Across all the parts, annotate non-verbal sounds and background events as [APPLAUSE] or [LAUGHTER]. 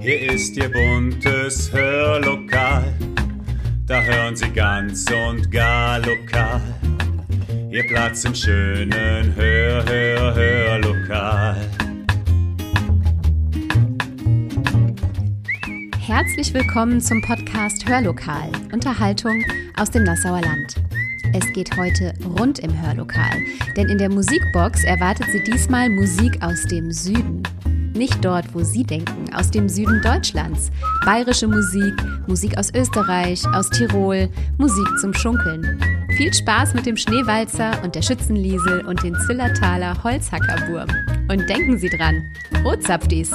Hier ist Ihr buntes Hörlokal, da hören Sie ganz und gar lokal. Ihr Platz im schönen Hör, Hör, Hörlokal. Herzlich willkommen zum Podcast Hörlokal, Unterhaltung aus dem Nassauer Land. Es geht heute rund im Hörlokal, denn in der Musikbox erwartet Sie diesmal Musik aus dem Süden. Nicht dort, wo Sie denken, aus dem Süden Deutschlands. Bayerische Musik, Musik aus Österreich, aus Tirol, Musik zum Schunkeln. Viel Spaß mit dem Schneewalzer und der Schützenliesel und den Zillertaler Holzhackerwurm. Und denken Sie dran, Rotzapftis!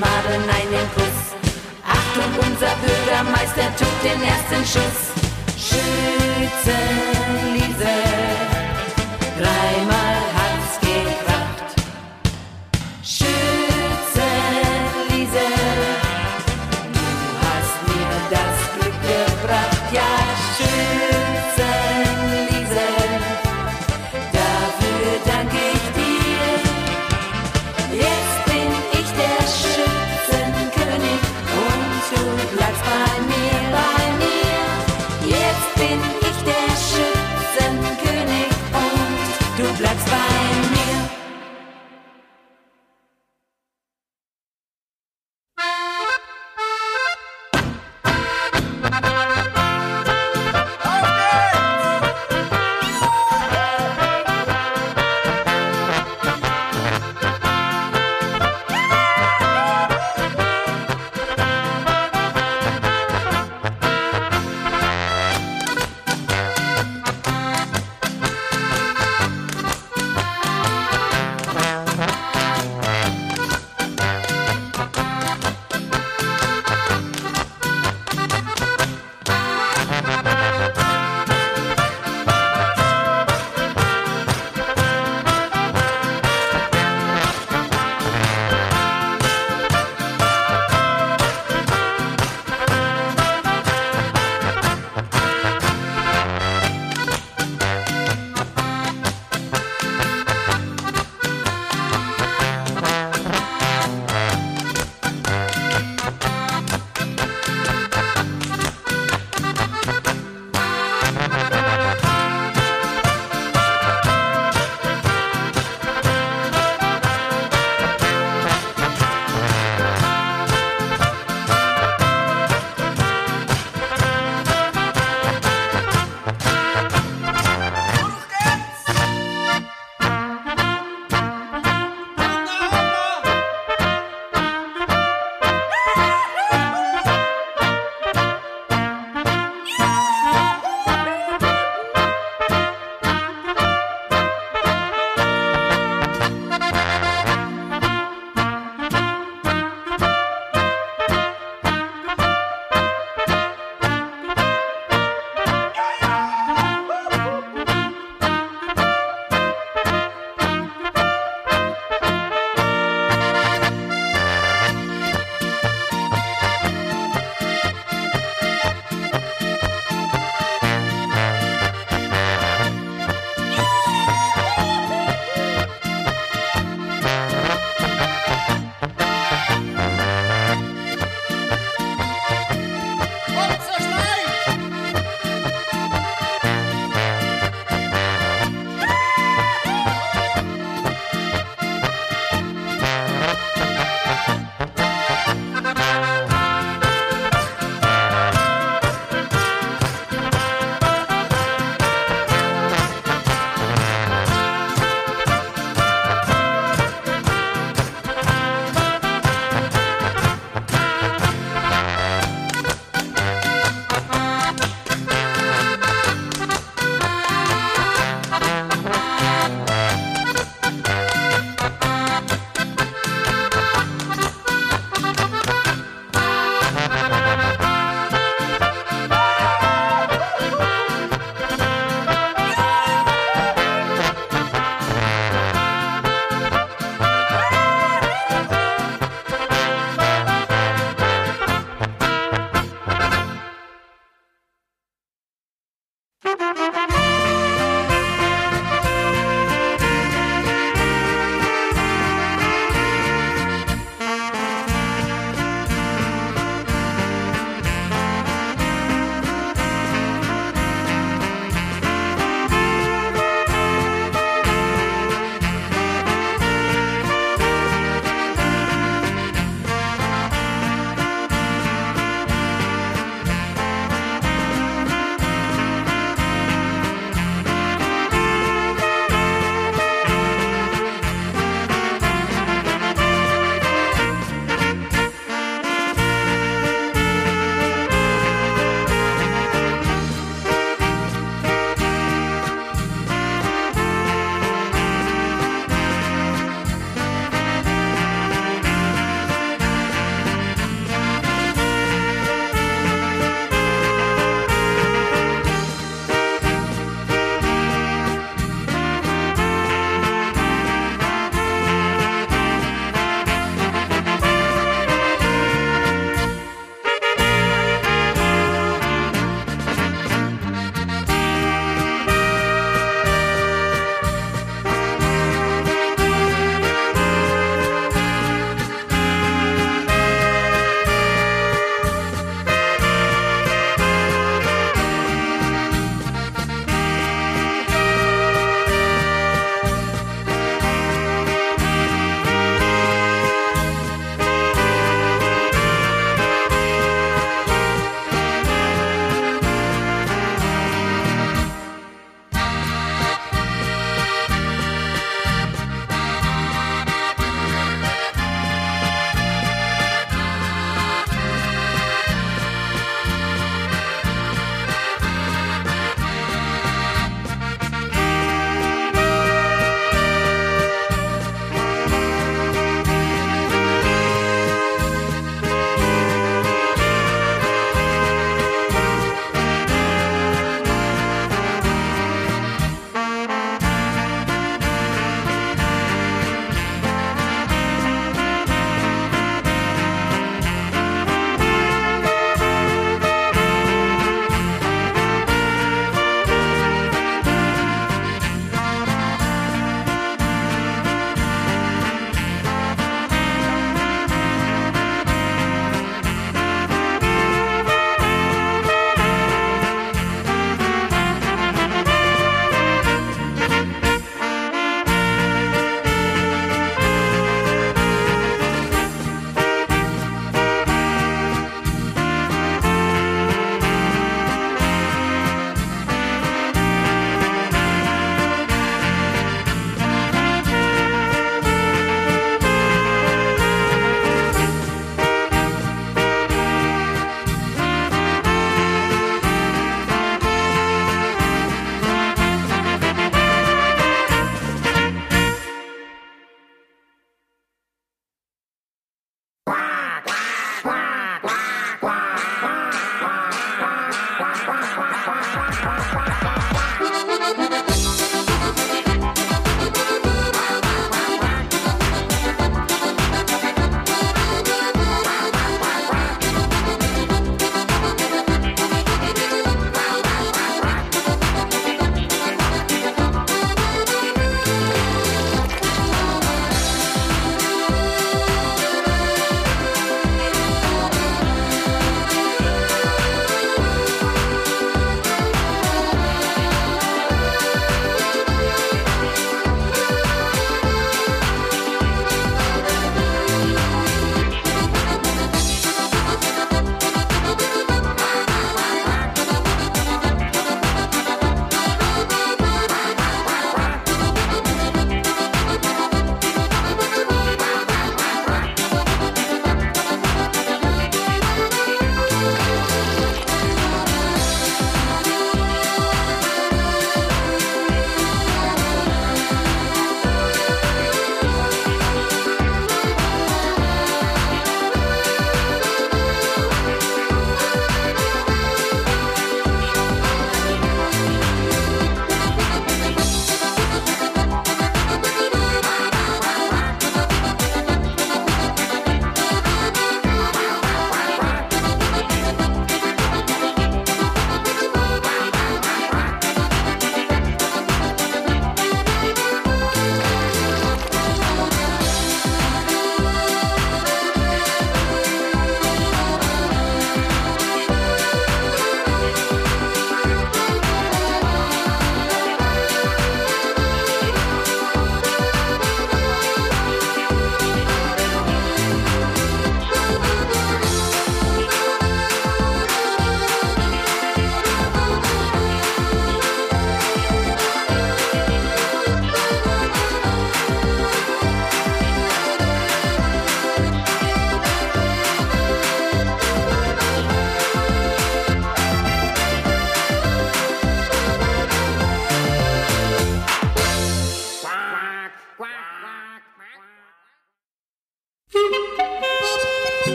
Madeln einen Kuss. Achtung, unser Bürgermeister tut den ersten Schuss. Schützen, Schützenliese.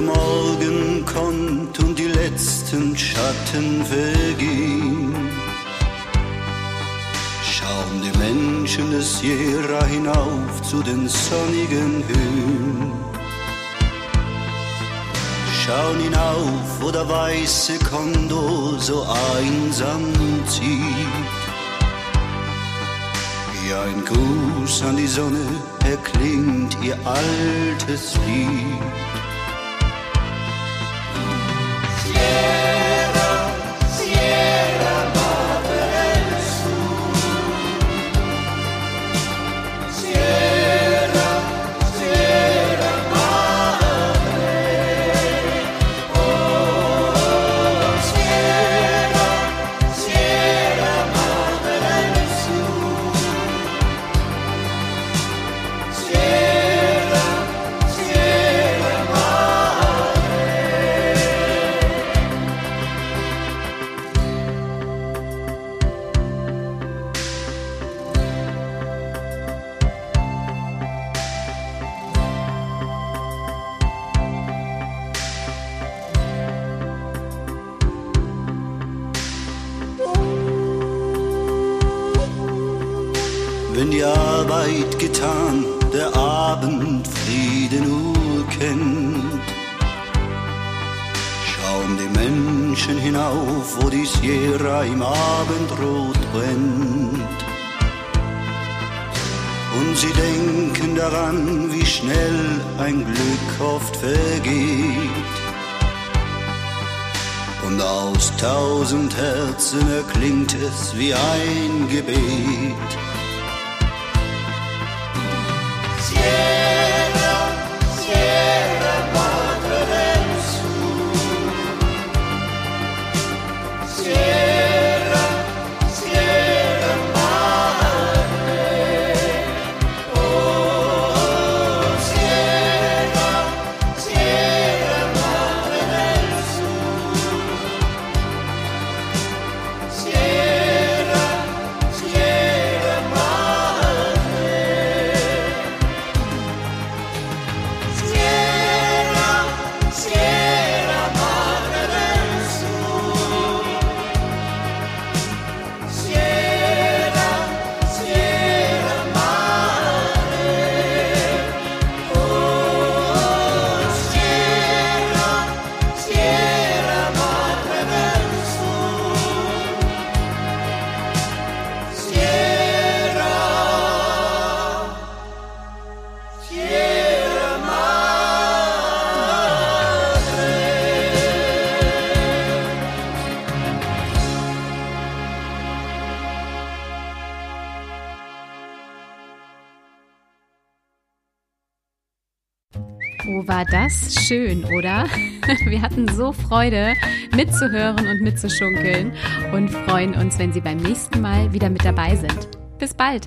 Der Morgen kommt und die letzten Schatten vergehen, schauen die Menschen des Sierra hinauf zu den sonnigen Höhen. Schauen hinauf, wo der weiße Kondor so einsam zieht. Ja, ein Gruß an die Sonne erklingt ihr altes Lied. Die Arbeit getan, der Abend Frieden nur kennt, schauen die Menschen hinauf, wo die Sierra im Abendrot brennt. Und sie denken daran, wie schnell ein Glück oft vergeht. Und aus tausend Herzen erklingt es wie ein Gebet. Schön, oder? [LAUGHS] Wir hatten so Freude, mitzuhören und mitzuschunkeln und freuen uns, wenn Sie beim nächsten Mal wieder mit dabei sind. Bis bald!